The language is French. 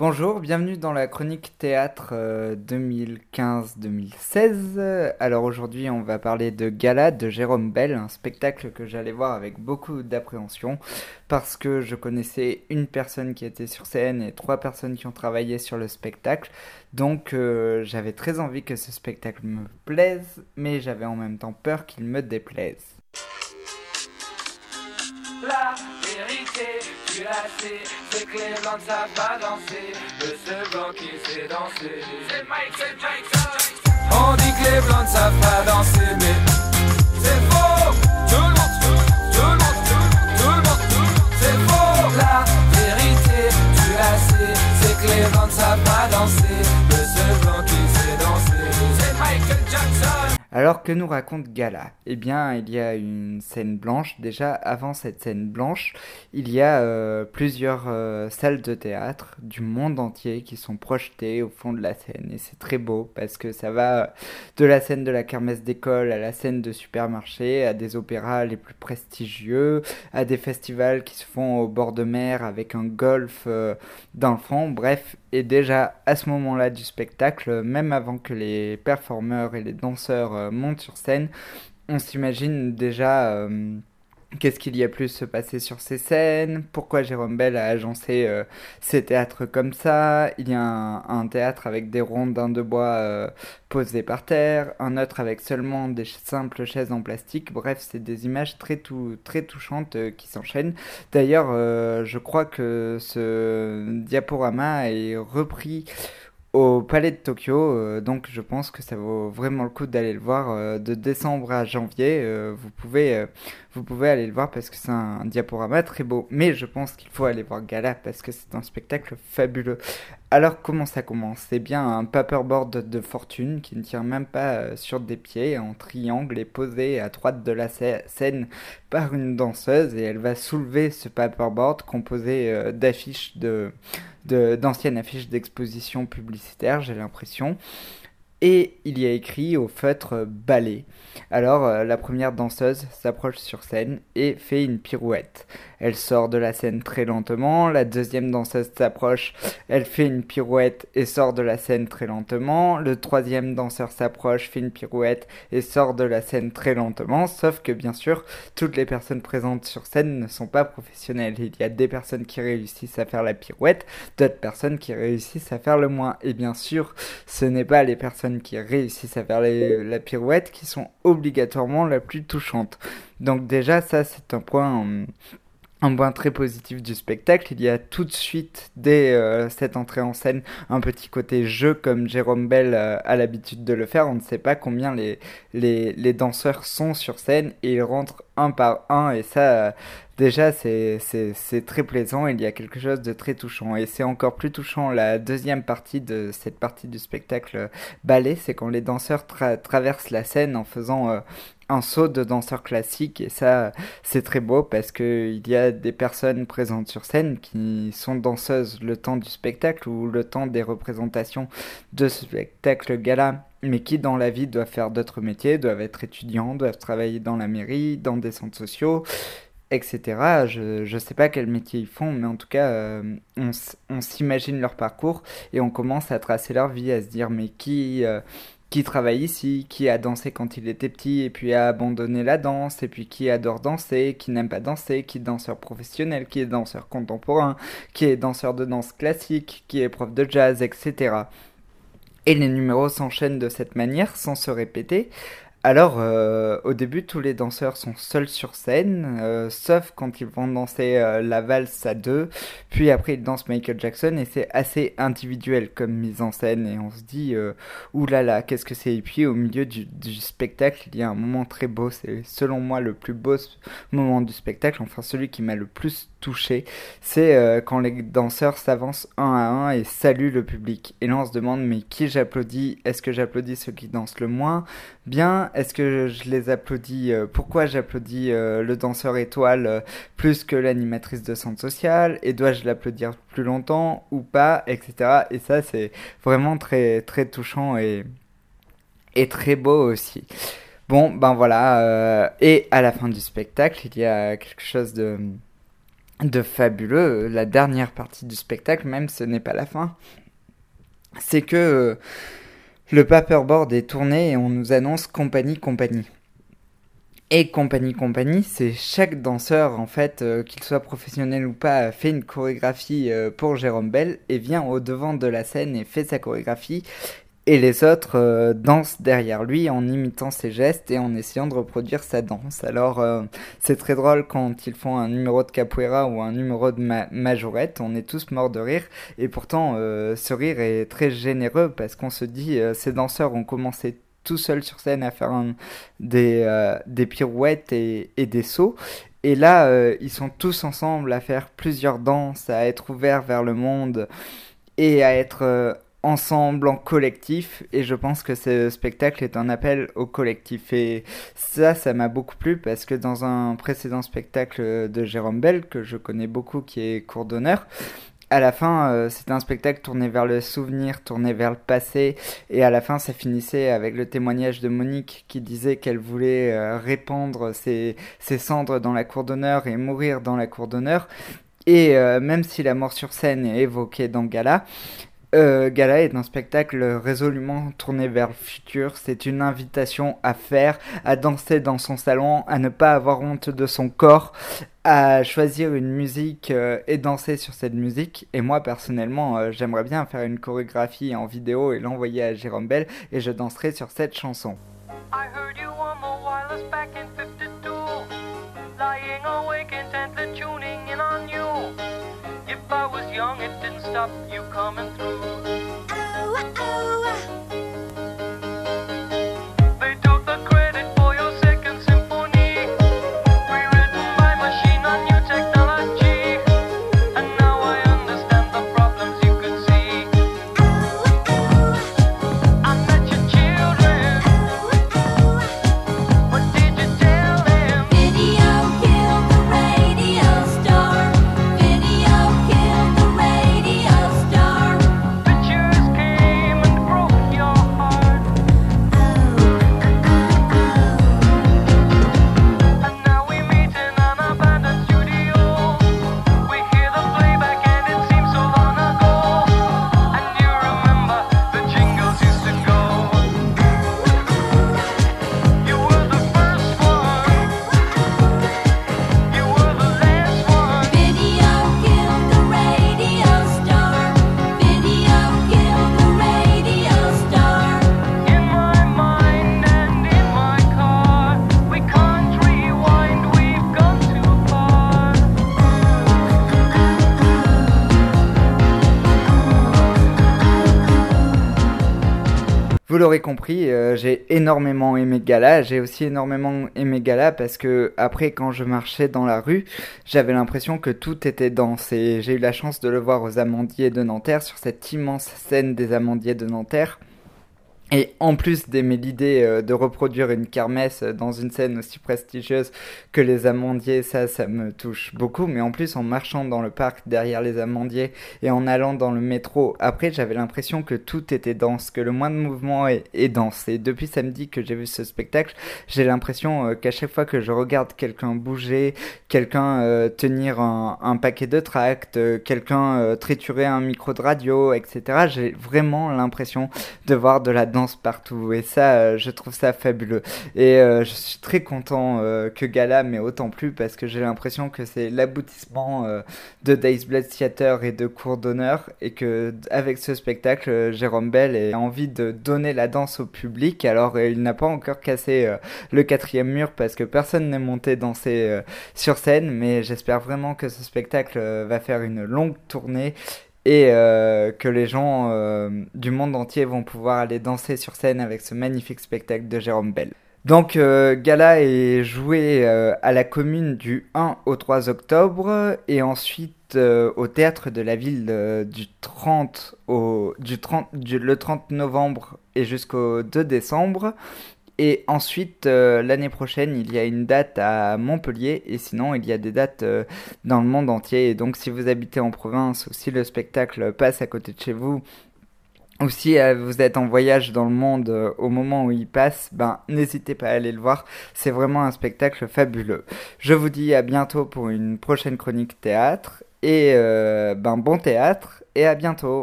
Bonjour, bienvenue dans la chronique théâtre 2015-2016. Euh, Alors aujourd'hui on va parler de Gala de Jérôme Bell, un spectacle que j'allais voir avec beaucoup d'appréhension parce que je connaissais une personne qui était sur scène et trois personnes qui ont travaillé sur le spectacle. Donc euh, j'avais très envie que ce spectacle me plaise, mais j'avais en même temps peur qu'il me déplaise. Sais, c'est que les blancs ne savent pas danser. Le seul blanc qui sait danser, c'est Jackson. On dit que les blancs savent pas danser, mais Alors que nous raconte Gala? Eh bien, il y a une scène blanche. Déjà, avant cette scène blanche, il y a euh, plusieurs euh, salles de théâtre du monde entier qui sont projetées au fond de la scène. Et c'est très beau parce que ça va de la scène de la kermesse d'école à la scène de supermarché, à des opéras les plus prestigieux, à des festivals qui se font au bord de mer avec un golf euh, dans le fond. Bref, et déjà à ce moment-là du spectacle, même avant que les performeurs et les danseurs montent sur scène, on s'imagine déjà euh, Qu'est-ce qu'il y a plus se passer sur ces scènes Pourquoi Jérôme Bell a agencé euh, ces théâtres comme ça Il y a un, théâtre avec des rondins de bois euh, posés par terre, un autre avec seulement des simples chaises en plastique. Bref, c'est des images très, tout, très touchantes qui s'enchaînent. D'ailleurs, je crois que ce diaporama est repris au Palais de Tokyo. Euh, donc je pense que ça vaut vraiment le coup d'aller le voir euh, de décembre à janvier. Euh, vous pouvez vous pouvez aller le voir parce que c'est un, diaporama très beau. Mais je pense qu'il faut aller voir Gala parce que c'est un spectacle fabuleux. Alors comment ça commence? C'est bien un paperboard de fortune qui ne tient même pas sur des pieds en triangle et posé à droite de la scène par une danseuse et elle va soulever ce paperboard composé d'affiches de d'anciennes affiches d'exposition publicitaire, j'ai l'impression. Et il y a écrit au feutre ballet. Alors euh, la première danseuse s'approche sur scène et fait une pirouette. Elle sort de la scène très lentement, la deuxième danseuse s'approche, elle fait une pirouette et sort de la scène très lentement, le troisième danseur s'approche, fait une pirouette et sort de la scène très lentement, sauf que bien sûr, toutes les personnes présentes sur scène ne sont pas professionnelles. Il y a des personnes qui réussissent à faire la pirouette, d'autres personnes qui réussissent à faire le moins. Et bien sûr, ce n'est pas les personnes qui réussissent à faire la pirouette qui sont obligatoirement la plus touchante. Donc déjà, ça c'est un point un point très positif du spectacle, il y a tout de suite, dès euh, cette entrée en scène, un petit côté jeu comme Jérôme Bell euh, a l'habitude de le faire. On ne sait pas combien les, les, les, danseurs sont sur scène et ils rentrent un par un et ça, déjà, c'est très plaisant. Il y a quelque chose de très touchant et c'est encore plus touchant la deuxième partie de cette partie du spectacle ballet, c'est quand les danseurs traversent la scène en faisant un saut de danseur classique et ça c'est très beau parce que il y a des personnes présentes sur scène qui sont danseuses le temps du spectacle ou le temps des représentations de spectacle gala mais qui dans la vie doivent faire d'autres métiers, doivent être étudiants, doivent travailler dans la mairie, dans des centres sociaux, etc. Je ne sais pas quel métier ils font, mais en tout cas, euh, on, on s'imagine leur parcours et on commence à tracer leur vie, à se dire mais qui, euh, qui travaille ici, qui a dansé quand il était petit et puis a abandonné la danse, et puis qui adore danser, qui n'aime pas danser, qui est danseur professionnel, qui est danseur contemporain, qui est danseur de danse classique, qui est prof de jazz, etc. Et les numéros s'enchaînent de cette manière sans se répéter, alors, euh, au début, tous les danseurs sont seuls sur scène, euh, sauf quand ils vont danser euh, la valse à deux. Puis après, ils dansent Michael Jackson et c'est assez individuel comme mise en scène. Et on se dit, oulala, là là, qu'est-ce que c'est? Et puis, au milieu du, du, spectacle, il y a un moment très beau. C'est selon moi le plus beau moment du spectacle, enfin celui qui m'a le plus touché. C'est quand les danseurs s'avancent un à un et saluent le public. Et là, on se demande, mais qui j'applaudis? Est-ce que j'applaudis ceux qui dansent le moins? Bien est-ce que je les applaudis euh, Pourquoi j'applaudis euh, le danseur étoile euh, plus que l'animatrice de centre social Et dois-je l'applaudir plus longtemps ou pas Etc. Et ça, c'est vraiment très, touchant et, et très beau aussi. Bon, ben voilà. et à la fin du spectacle, il y a quelque chose de de fabuleux, la dernière partie du spectacle, même ce n'est pas la fin, c'est que le paperboard est tourné et on nous annonce compagnie, compagnie. Et compagnie, compagnie, c'est chaque danseur, en fait, euh, qu'il soit professionnel ou pas, fait une chorégraphie euh, pour Jérôme Bell et vient au devant de la scène et fait sa chorégraphie et les autres euh, dansent derrière lui en imitant ses gestes et en essayant de reproduire sa danse. Alors euh, c'est très drôle quand ils font un numéro de capoeira ou un numéro de majorette, on est tous morts de rire et pourtant euh, ce rire est très généreux parce qu'on se dit ces danseurs ont commencé tout seuls sur scène à faire des, des pirouettes et, et, des sauts et là ils sont tous ensemble à faire plusieurs danses, à être ouverts vers le monde et à être ensemble, en collectif, et je pense que ce spectacle est un appel au collectif. Et ça, ça m'a beaucoup plu parce que dans un précédent spectacle de Jérôme Bell, que je connais beaucoup, qui est cours d'honneur, à la fin, euh, c'était un spectacle tourné vers le souvenir, tourné vers le passé, et à la fin, ça finissait avec le témoignage de Monique qui disait qu'elle voulait euh, répandre ses, cendres dans la cour d'honneur et mourir dans la cour d'honneur. Et euh, même si la mort sur scène est évoquée dans Gala, euh, Gala est un spectacle résolument tourné vers le futur. C'est une invitation à faire, à danser dans son salon, à ne pas avoir honte de son corps, à choisir une musique euh, et danser sur cette musique. Et moi personnellement, euh, j'aimerais bien faire une chorégraphie en vidéo et l'envoyer à Jérôme Bell et je danserai sur cette chanson. L'aurez compris, euh, j'ai énormément aimé Gala. J'ai aussi énormément aimé Gala parce que après, quand je marchais dans la rue, j'avais l'impression que tout était dense. Et j'ai eu la chance de le voir aux Amandiers de Nanterre sur cette immense scène des Amandiers de Nanterre. Et en plus d'aimer l'idée euh, de reproduire une kermesse dans une scène aussi prestigieuse que les amandiers, ça, ça me touche beaucoup. Mais en plus, en marchant dans le parc derrière les amandiers et en allant dans le métro, après, j'avais l'impression que tout était dense, que le moindre mouvement est, est dense. Et depuis samedi que j'ai vu ce spectacle, j'ai l'impression euh, qu'à chaque fois que je regarde quelqu'un bouger, quelqu'un euh, tenir un, un, paquet de tracts, quelqu'un triturer un micro de radio, etc., j'ai vraiment l'impression de voir de la danse partout. Et ça euh, je trouve ça fabuleux. Et euh, je suis très content euh, que Gala m'ait autant plu parce que j'ai l'impression que c'est l'aboutissement de Days Blood Theater et de cours d'honneur et que avec ce spectacle Jérôme Bell a envie de donner la danse au public alors il n'a pas encore cassé le quatrième mur parce que personne n'est monté danser sur scène. Mais j'espère vraiment que ce spectacle va faire une longue tournée et euh, que les gens euh, du monde entier vont pouvoir aller danser sur scène avec ce magnifique spectacle de Jérôme Bell. Donc euh, Gala est joué à la commune du 1 au 3 octobre et ensuite au théâtre de la ville du 30 au du 30 le 30 novembre et jusqu'au 2 décembre et ensuite, euh, l'année prochaine, il y a une date à Montpellier et sinon, il y a des dates euh, dans le monde entier. Et donc, si vous habitez en province ou si le spectacle passe à côté de chez vous, ou si euh, vous êtes en voyage dans le monde au moment où il passe, ben n'hésitez pas à aller le voir, c'est vraiment un spectacle fabuleux. Je vous dis à bientôt pour une prochaine chronique théâtre et ben bon théâtre et à bientôt.